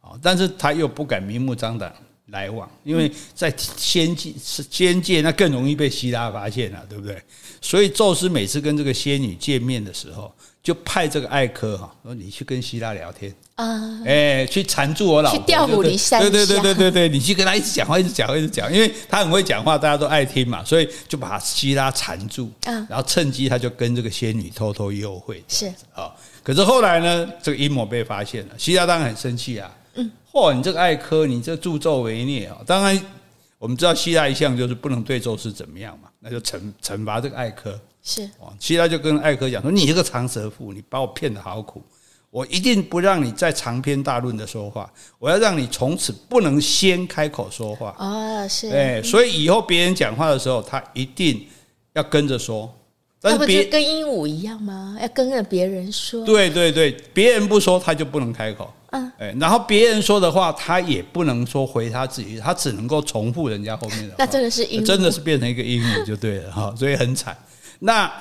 哦但是他又不敢明目张胆来往，因为在仙界是仙界，那更容易被希拉发现了，对不对？所以宙斯每次跟这个仙女见面的时候，就派这个艾科哈说：“你去跟希拉聊天啊，哎，去缠住我老婆，去调虎离山。对对对对对对，你去跟他一直讲话，一直讲话，一直讲，因为他很会讲话，大家都爱听嘛，所以就把希拉缠住，然后趁机他就跟这个仙女偷偷幽会。是啊，可是后来呢，这个阴谋被发现了，希拉当然很生气啊。嗯，嚯，你这个艾科，你这助纣为虐啊！当然。我们知道希腊一向就是不能对宙斯怎么样嘛，那就惩惩罚这个艾科。是，希腊就跟艾科讲说：“你这个长舌妇，你把我骗得好苦，我一定不让你再长篇大论的说话，我要让你从此不能先开口说话。”哦，是，哎，所以以后别人讲话的时候，他一定要跟着说。但是别跟鹦鹉一样吗？要跟着别人说。对对对，别人不说，他就不能开口。嗯，哎，然后别人说的话，他也不能说回他自己，他只能够重复人家后面的话。那真的是鹦鹉，真的是变成一个鹦鹉就对了哈，所以很惨。那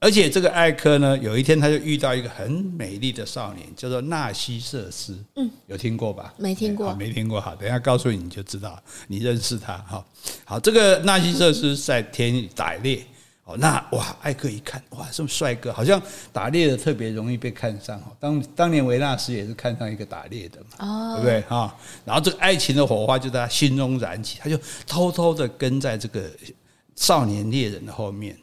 而且这个艾科呢，有一天他就遇到一个很美丽的少年，叫做纳西瑟斯。嗯，有听过吧？没听过，没听过。好，等一下告诉你，你就知道，你认识他哈。好，这个纳西瑟斯在田里打猎。哦，那哇，艾克一看，哇，这么帅哥，好像打猎的特别容易被看上。当当年维纳斯也是看上一个打猎的嘛，哦，对不对？哈，然后这个爱情的火花就在他心中燃起，他就偷偷的跟在这个少年猎人的后面，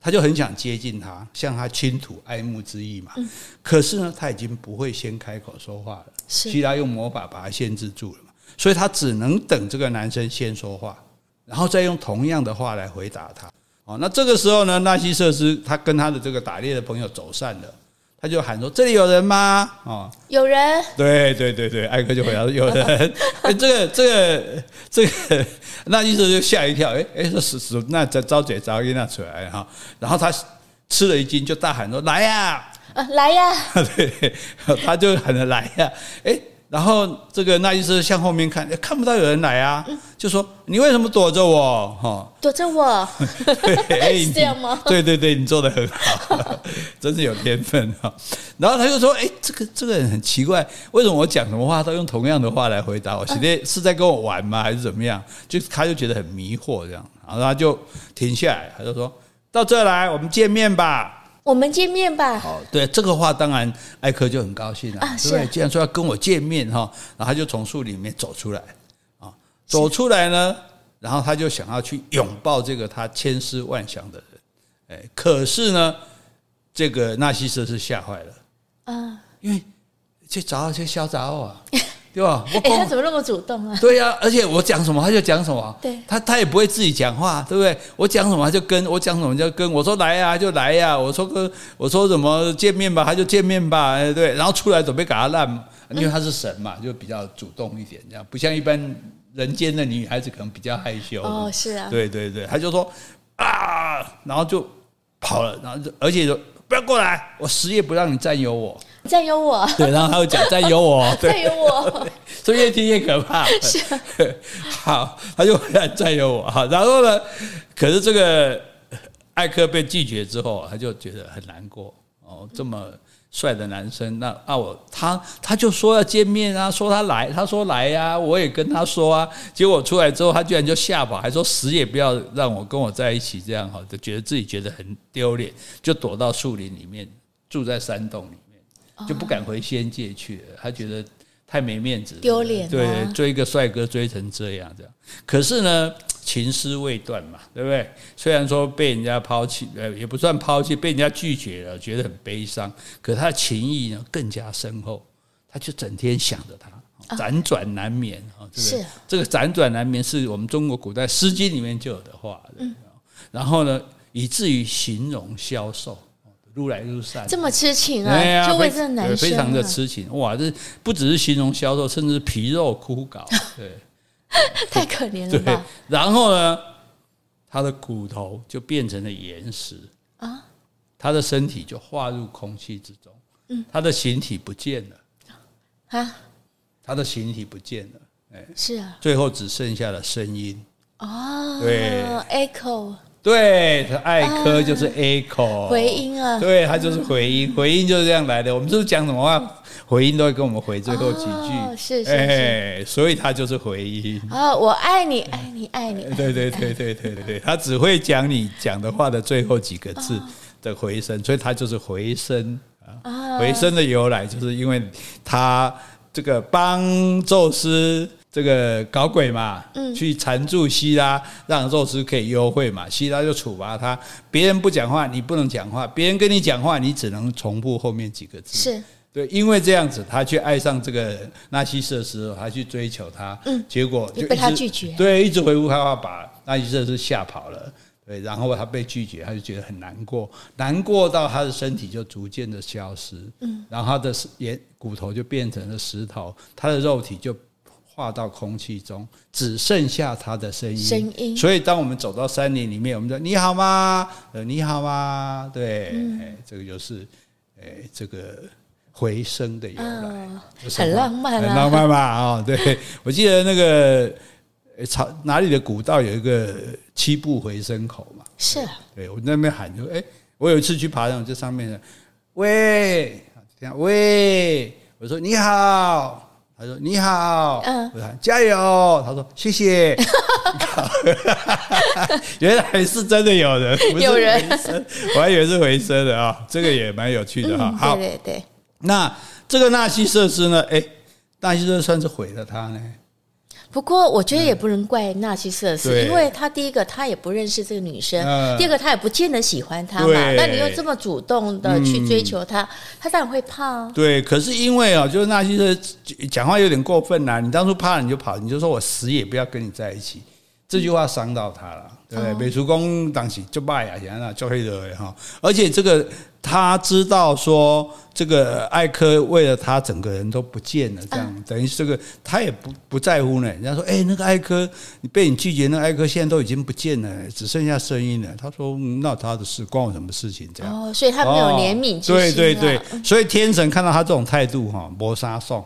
他就很想接近他，向他倾吐爱慕之意嘛。可是呢，他已经不会先开口说话了，希拉用魔法把他限制住了嘛，所以他只能等这个男生先说话，然后再用同样的话来回答他。哦，那这个时候呢，纳西瑟斯他跟他的这个打猎的朋友走散了，他就喊说：“这里有人吗？”哦，有人。对对对对，艾克就回答说：“有人。”哎，这个这个这个纳西瑟斯就吓一跳，哎哎，说是是，那招招嘴招一那出来哈，然后他吃了一惊，就大喊说：“来呀！”啊，来呀！对，他就喊着来呀，哎。然后这个那医生向后面看，看不到有人来啊，就说：“你为什么躲着我？”哈，躲着我，对，是这样吗？对对对，你做的很好，真是有天分哈。然后他就说：“哎，这个这个人很奇怪，为什么我讲什么话都用同样的话来回答我？现在是在跟我玩吗？还是怎么样？”就他就觉得很迷惑，这样，然后他就停下来，他就说：“到这来，我们见面吧。”我们见面吧。好，对这个话，当然艾克就很高兴了，啊、对不对？既然说要跟我见面哈，然后他就从树里面走出来，啊，走出来呢，然后他就想要去拥抱这个他千思万想的人，哎，可是呢，这个纳西瑟是吓坏了，啊，因为去找去小找啊。对吧？我、欸、他怎么那么主动啊？对呀、啊，而且我讲什么他就讲什么。对，他他也不会自己讲话，对不对？我讲什么他就跟我讲什么就跟我说来呀就来呀，我说跟我说什么见面吧他就见面吧，对。然后出来准备给他烂，因为他是神嘛，就比较主动一点，这样不像一般人间的女孩子可能比较害羞。哦，是啊。对对对，他就说啊，然后就跑了，然后就而且说不要过来，我死也不让你占有我。占有我，对，然后他会讲占有我，占有我，所以越听越可怕。是，好，他就会来占有我，好，然后呢，可是这个艾克被拒绝之后，他就觉得很难过。哦，这么帅的男生，那啊我他他就说要见面啊，说他来，他说来呀、啊，我也跟他说啊，结果出来之后，他居然就吓跑，还说死也不要让我跟我在一起，这样哈，就觉得自己觉得很丢脸，就躲到树林里面，住在山洞里面。就不敢回仙界去了，他觉得太没面子，丢脸。对，追一个帅哥追成这样，这样。可是呢，情丝未断嘛，对不对？虽然说被人家抛弃，呃，也不算抛弃，被人家拒绝了，觉得很悲伤。可是他的情谊呢，更加深厚。他就整天想着他，辗转难眠啊。是这个辗转难眠，是我们中国古代《诗经》里面就有的话。嗯。然后呢，以至于形容消瘦。如来如山，这么痴情啊！啊就为这男生、啊，非常的痴情哇！这不只是形容消瘦，甚至皮肉枯槁，对，太可怜了吧？然后呢，他的骨头就变成了岩石啊，他的身体就化入空气之中，嗯，他的形体不见了啊，他的形体不见了，哎，是啊，最后只剩下了声音哦，对，echo。对，他艾科就是 echo 回音啊，对，他就是回音，回音就是这样来的。我们就是讲什么话，回音都会跟我们回最后几句，是是是，所以他就是回音。啊，我爱你，爱你，爱你。对对对对对对，他只会讲你讲的话的最后几个字的回声，所以他就是回声啊。回声的由来就是因为他这个帮宙斯。这个搞鬼嘛，去缠住希拉，让宙斯可以幽会嘛，希拉就处罚他。别人不讲话，你不能讲话；别人跟你讲话，你只能重复后面几个字。是对，因为这样子，他去爱上这个纳西瑟斯，他去追求他，嗯，结果就被他拒绝。对，一直回屋害怕，把纳西瑟斯吓跑了。对，然后他被拒绝，他就觉得很难过，难过到他的身体就逐渐的消失，嗯，然后他的眼骨头就变成了石头，他的肉体就。化到空气中，只剩下他的声音。声音。所以，当我们走到山林里面，我们说：“你好吗？”呃，你好吗？对，嗯、这个就是，这个回声的由来，哦、很浪漫、啊，很浪漫嘛。啊、哦，对，我记得那个朝哪里的古道有一个七步回声口嘛。是。对，我那边喊就，哎，我有一次去爬上这上面的，喂，这样喂，我说你好。他说：“你好。”嗯，我说：“加油。”他说：“谢谢。”原来是真的有人，不是回声，我还以为是回声的啊。这个也蛮有趣的哈。好，对对对。那这个纳西瑟斯呢？哎，纳西瑟斯算是毁了他呢。不过我觉得也不能怪纳西瑟斯，因为他第一个他也不认识这个女生，第二个他也不见得喜欢她嘛。那你又这么主动的去追求她，他当然会怕。对，可是因为啊，就是纳西瑟斯讲话有点过分呐。你当初怕了你就跑，你就说我死也不要跟你在一起，这句话伤到他了。对，美术工当时就骂呀，想那就黑的哈。而且这个他知道说，这个艾科为了他整个人都不见了，这样等于这个他也不不在乎呢。人家说，哎，那个艾科你被你拒绝，那个艾科现在都已经不见了，只剩下声音了。他说，那他的事关我什么事情？这样哦，所以他没有怜悯之心。对对对，所以天神看到他这种态度哈，磨杀送。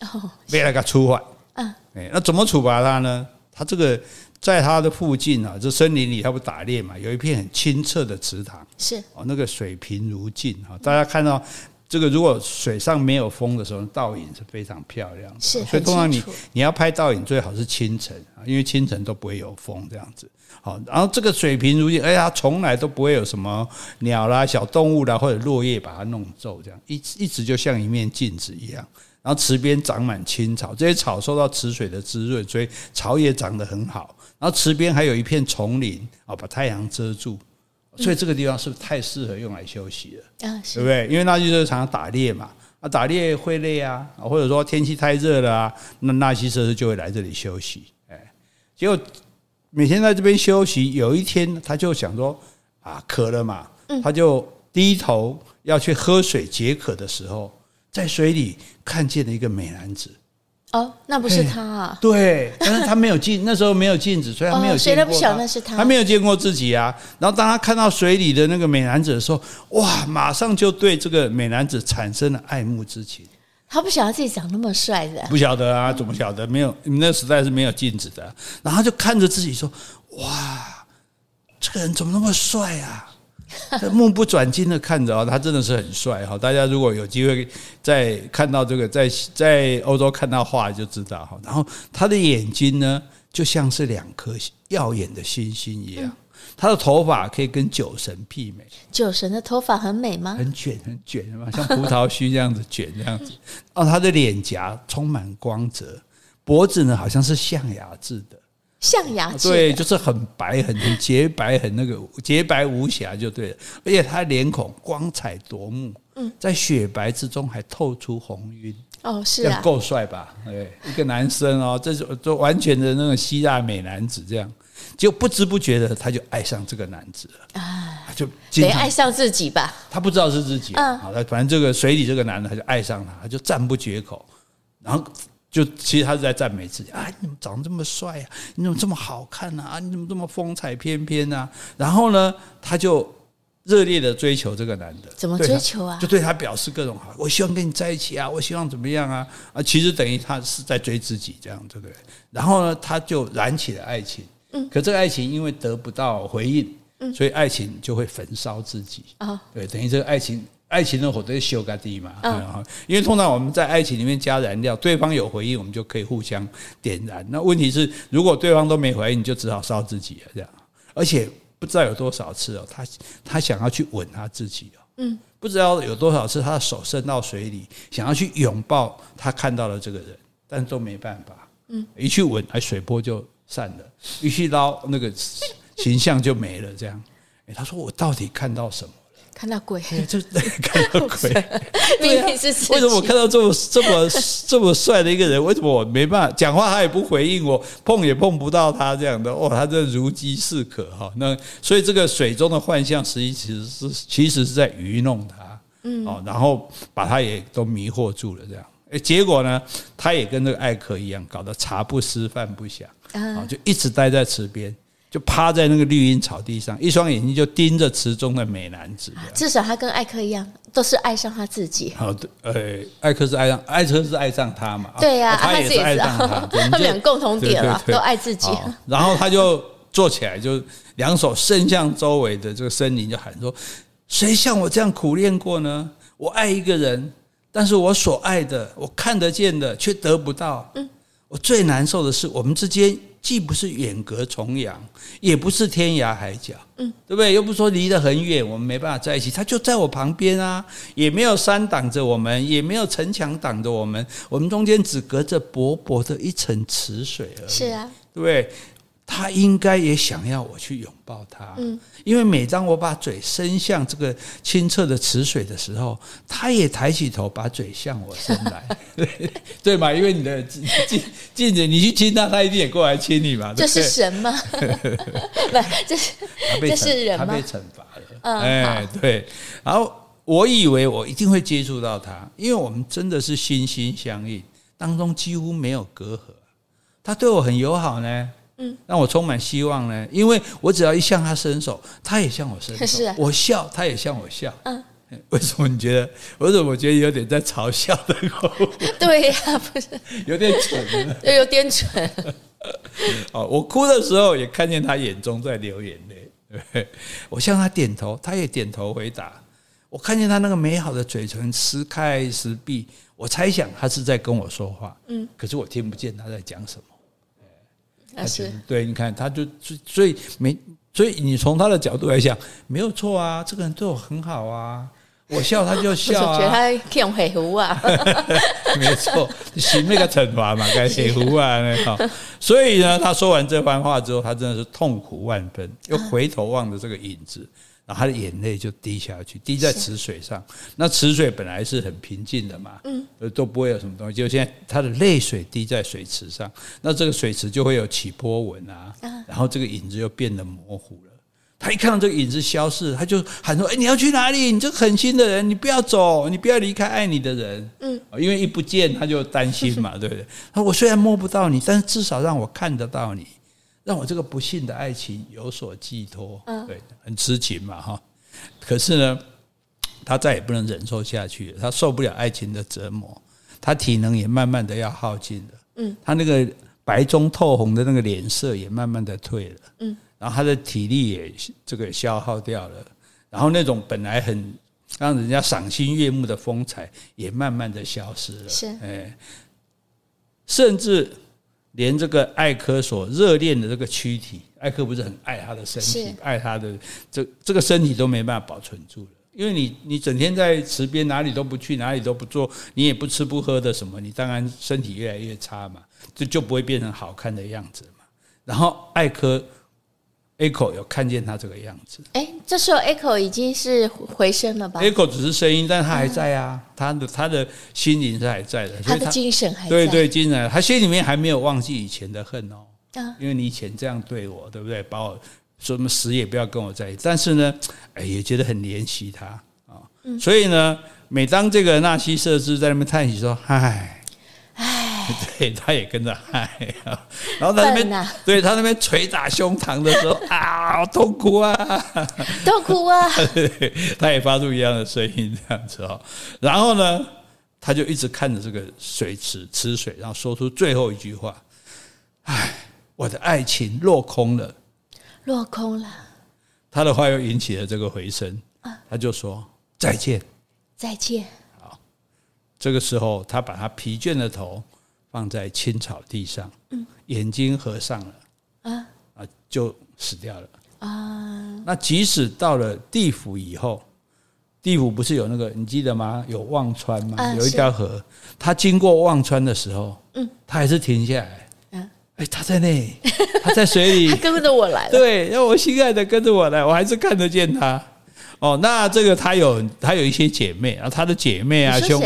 哦，被那个处罚。嗯，哎，那怎么处罚他呢？他这个在他的附近啊，这森林里他不打猎嘛，有一片很清澈的池塘，是哦，那个水平如镜啊。大家看到这个，如果水上没有风的时候，倒影是非常漂亮的。是，所以通常你你要拍倒影，最好是清晨啊，因为清晨都不会有风这样子。好，然后这个水平如镜，而且它从来都不会有什么鸟啦、小动物啦或者落叶把它弄皱，这样一一直就像一面镜子一样。然后池边长满青草，这些草受到池水的滋润，所以草也长得很好。然后池边还有一片丛林啊，把太阳遮住，所以这个地方是不是太适合用来休息了？啊，对不对？因为纳西社常常打猎嘛，啊，打猎会累啊，或者说天气太热了啊，那纳西社就会来这里休息。哎，结果每天在这边休息，有一天他就想说啊，渴了嘛，他就低头要去喝水解渴的时候。在水里看见了一个美男子，哦，那不是他啊？对，但是他没有镜，那时候没有镜子，所以他没有见过他。谁都不晓得那是他，他没有见过自己啊。然后当他看到水里的那个美男子的时候，哇，马上就对这个美男子产生了爱慕之情。他不晓得自己长那么帅的，不晓得啊？怎么晓得？没有，那时代是没有镜子的。然后他就看着自己说：“哇，这个人怎么那么帅啊？” 目不转睛的看着啊，他真的是很帅哈！大家如果有机会在看到这个，在在欧洲看到画就知道哈。然后他的眼睛呢，就像是两颗耀眼的星星一样。他的头发可以跟酒神媲美。酒神的头发很美吗？很卷，很卷嘛，像葡萄须这样子卷这样子。哦，他的脸颊充满光泽，脖子呢好像是象牙制的。象牙对，就是很白，很很洁白，很那个洁白无瑕就对了。而且他脸孔光彩夺目，嗯，在雪白之中还透出红晕。哦，是啊，够帅吧？对，一个男生哦，这是就完全的那种希腊美男子，这样就不知不觉的他就爱上这个男子了啊，就得爱上自己吧？他不知道是自己，嗯，好，他反正这个水里这个男的他就爱上他，他就赞不绝口，然后。就其实他是在赞美自己啊！你怎么长得这么帅啊？你怎么这么好看啊？你怎么这么风采翩翩啊？然后呢，他就热烈的追求这个男的。怎么追求啊？就对他表示各种好，我希望跟你在一起啊！我希望怎么样啊？啊，其实等于他是在追自己这样，对不对？然后呢，他就燃起了爱情。嗯。可这个爱情因为得不到回应，嗯，所以爱情就会焚烧自己啊。对，等于这个爱情。爱情的火都是烧嘎地嘛，因为通常我们在爱情里面加燃料，对方有回应，我们就可以互相点燃。那问题是，如果对方都没回应，你就只好烧自己了。这样，而且不知道有多少次哦，他他想要去吻他自己哦，嗯，不知道有多少次他的手伸到水里，想要去拥抱他看到的这个人，但都没办法，嗯，一去吻，哎，水波就散了；一去捞，那个形象就没了。这样，哎，他说我到底看到什么？看到鬼，就 看到鬼。明明是为什么我看到这么这么这么帅的一个人？为什么我没办法讲话，他也不回应我，碰也碰不到他这样的？哦，他这如饥似渴哈。那所以这个水中的幻象，实际其实是其实是在愚弄他，嗯，哦，然后把他也都迷惑住了这样。诶，结果呢，他也跟这个艾克一样，搞得茶不思饭不想啊，就一直待在池边。就趴在那个绿荫草地上，一双眼睛就盯着池中的美男子。至少他跟艾克一样，都是爱上他自己。好的，呃，艾克是爱上，艾克是爱上他嘛？对呀，他也是爱上他，他们俩共同点了，都爱自己。然后他就坐起来，就两手伸向周围的这个森林，就喊说：“谁像我这样苦练过呢？我爱一个人，但是我所爱的，我看得见的，却得不到。嗯，我最难受的是，我们之间。”既不是远隔重洋，也不是天涯海角，嗯，对不对？又不说离得很远，我们没办法在一起。他就在我旁边啊，也没有山挡着我们，也没有城墙挡着我们，我们中间只隔着薄薄的一层池水而已。是啊，对不对？他应该也想要我去拥抱他，嗯，因为每当我把嘴伸向这个清澈的池水的时候，他也抬起头把嘴向我伸来，对 对嘛？因为你的镜镜子，你去亲他，他一定也过来亲你嘛。这是神吗？不，这是这是人吗？他被惩罚了。嗯，哎，对。然后我以为我一定会接触到他，因为我们真的是心心相印，当中几乎没有隔阂。他对我很友好呢。嗯，让我充满希望呢，因为我只要一向他伸手，他也向我伸手。是啊，我笑，他也向我笑。嗯，为什么你觉得？为什么我觉得有点在嘲笑的口吻？对呀、啊，不是有点蠢，有点蠢。哦，我哭的时候也看见他眼中在流眼泪，我向他点头，他也点头回答。我看见他那个美好的嘴唇撕开时闭，我猜想他是在跟我说话，嗯，可是我听不见他在讲什么。啊，是对，你看，他就所以没，所以你从他的角度来讲，没有错啊，这个人对我很好啊。我笑他就 笑啊，我觉得他挺黑胡啊，没错，行那个惩罚嘛，该黑胡啊那好。所以呢，他说完这番话之后，他真的是痛苦万分，又回头望着这个影子，然后他的眼泪就滴下去，滴在池水上。那池水本来是很平静的嘛，嗯，都不会有什么东西。就现在他的泪水滴在水池上，那这个水池就会有起波纹啊，然后这个影子又变得模糊了。他一看到这个影子消失，他就喊说：“哎，你要去哪里？你这个狠心的人，你不要走，你不要离开爱你的人。”嗯，因为一不见他就担心嘛，对不对？他说：“我虽然摸不到你，但是至少让我看得到你，让我这个不幸的爱情有所寄托。”嗯，对，很痴情嘛，哈。可是呢，他再也不能忍受下去了，他受不了爱情的折磨，他体能也慢慢的要耗尽了。嗯，他那个白中透红的那个脸色也慢慢的退了。嗯。然后他的体力也这个消耗掉了，然后那种本来很让人家赏心悦目的风采也慢慢的消失了。是，哎，甚至连这个艾科所热恋的这个躯体，艾科不是很爱他的身体，爱他的这这个身体都没办法保存住了，因为你你整天在池边哪里都不去，哪里都不做，你也不吃不喝的什么，你当然身体越来越差嘛，就就不会变成好看的样子嘛。然后艾柯。Echo 有看见他这个样子，哎，这时候 Echo 已经是回声了吧？Echo 只是声音，但他还在啊，嗯、他的他的心灵是还在的，他的精神还在。对对，精神，他心里面还没有忘记以前的恨哦，啊，因为你以前这样对我，对不对？把我说什么死也不要跟我在一起，但是呢，哎，也觉得很怜惜他啊，嗯、所以呢，每当这个纳西设置在那边叹息说，唉。对，他也跟着嗨，然后他那边，啊、对他那边捶打胸膛的时候啊，好痛苦啊，痛苦啊，他也发出一样的声音，这样子哦。然后呢，他就一直看着这个水池池水，然后说出最后一句话：“唉，我的爱情落空了，落空了。”他的话又引起了这个回声，他就说：“再见，再见。”好，这个时候他把他疲倦的头。放在青草地上，眼睛合上了，啊啊，就死掉了啊。那即使到了地府以后，地府不是有那个你记得吗？有忘川吗？有一条河，他经过忘川的时候，嗯，他还是停下来，嗯，哎，他在那里，他在水里，他跟着我来了，对，让我心爱的跟着我来，我还是看得见他。哦，那这个他有他有一些姐妹啊，他的姐妹啊兄，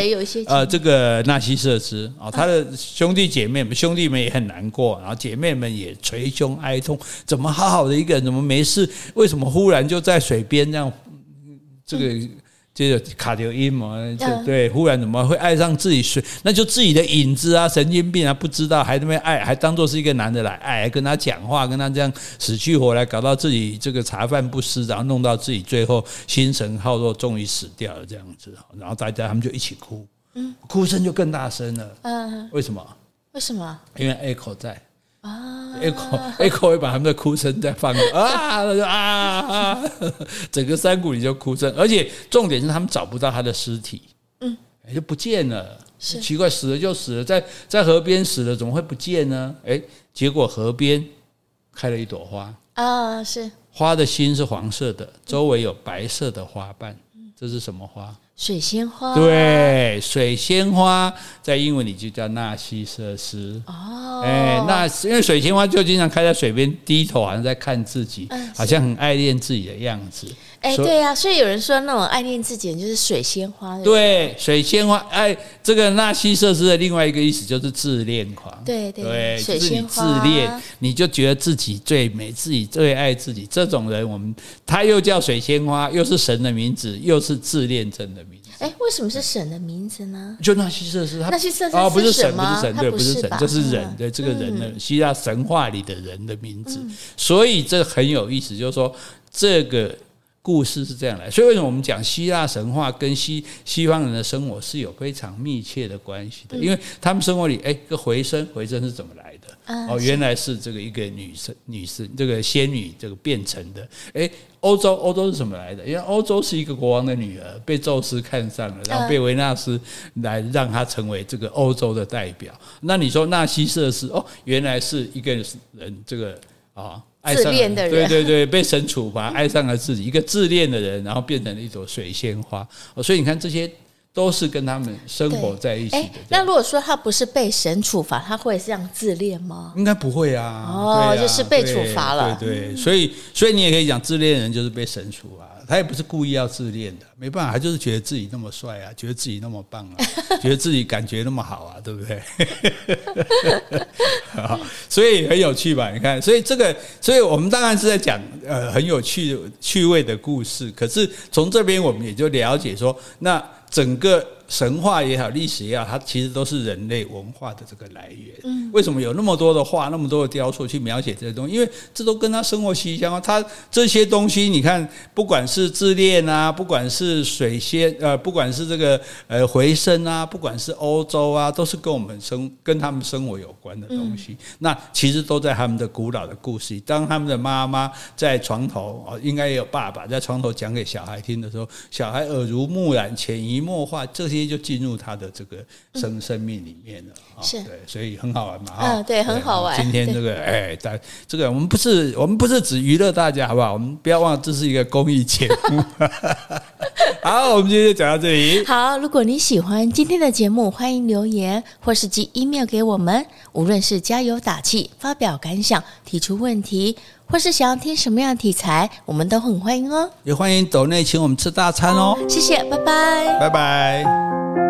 呃，这个纳西瑟斯啊，他的兄弟姐妹们，兄弟们也很难过，然后姐妹们也捶胸哀痛，怎么好好的一个人怎么没事？为什么忽然就在水边这样？这个。接着卡掉音嘛，就对，忽然怎么会爱上自己水？那就自己的影子啊，神经病啊，不知道还那边爱，还当做是一个男的来爱，还跟他讲话，跟他这样死去活来，搞到自己这个茶饭不思，然后弄到自己最后心神耗弱，终于死掉了这样子。然后大家他们就一起哭，嗯，哭声就更大声了。嗯，为什么？为什么？因为 Echo 在。啊，Echo Echo 会把他们的哭声再放啊，他说啊啊，整个山谷里就哭声，而且重点是他们找不到他的尸体，嗯，就不见了，是。奇怪，死了就死了，在在河边死了，怎么会不见呢？哎，结果河边开了一朵花。啊，是。花的心是黄色的，周围有白色的花瓣，这是什么花？水仙花，对，水仙花在英文里就叫纳西瑟斯。哦，哎，那因为水仙花就经常开在水边，低头好像在看自己，好像很爱恋自己的样子。哎，对呀，所以有人说那种爱恋自己的就是水仙花。对，水仙花，哎，这个纳西瑟斯的另外一个意思就是自恋狂。对对，水仙花，就是你自恋，你就觉得自己最美，自己最爱自己。这种人，我们他又叫水仙花，又是神的名字，又是自恋症的名字。哎，为什么是神的名字呢？就纳西瑟斯，他纳西瑟斯啊，不是神，不是神，对，不是神，这是人，对，这个人的希腊神话里的人的名字。所以这很有意思，就是说这个故事是这样来，所以为什么我们讲希腊神话跟西西方人的生活是有非常密切的关系的？因为他们生活里，哎，个回声，回声是怎么来的？哦，原来是这个一个女生，女生这个仙女这个变成的。哎，欧洲，欧洲是怎么来的？因为欧洲是一个国王的女儿，被宙斯看上了，然后被维纳斯来让她成为这个欧洲的代表。那你说纳西瑟斯，哦，原来是一个人，这个啊。自恋的人，对对对，被神处罚，爱上了自己一个自恋的人，然后变成了一朵水仙花。哦所以你看，这些都是跟他们生活在一起的。那如果说他不是被神处罚，他会这样自恋吗？应该不会啊。哦，啊、就是被处罚了。对对，对，所以所以你也可以讲，自恋人就是被神处罚。他也不是故意要自恋的，没办法，他就是觉得自己那么帅啊，觉得自己那么棒啊，觉得自己感觉那么好啊，对不对？好，所以很有趣吧？你看，所以这个，所以我们当然是在讲呃很有趣趣味的故事，可是从这边我们也就了解说，那整个。神话也好，历史也好，它其实都是人类文化的这个来源。嗯，为什么有那么多的画，那么多的雕塑去描写这些东西？因为这都跟他生活息息相关。他这些东西，你看，不管是自恋啊，不管是水仙，呃，不管是这个呃回声啊，不管是欧洲啊，都是跟我们生跟他们生活有关的东西。嗯，那其实都在他们的古老的故事。当他们的妈妈在床头，哦，应该也有爸爸在床头讲给小孩听的时候，小孩耳濡目染，潜移默化这些。就进入他的这个生生命里面了，是，对，所以很好玩嘛，啊，对，很好玩。今天这个，哎，但这个，我们不是，我们不是只娱乐大家，好不好？我们不要忘了，这是一个公益节目。好，我们今天就讲到这里。好，如果你喜欢今天的节目，欢迎留言或是寄 email 给我们。无论是加油打气、发表感想、提出问题，或是想要听什么样的题材，我们都很欢迎哦。也欢迎抖内请我们吃大餐哦。谢谢，拜拜，拜拜。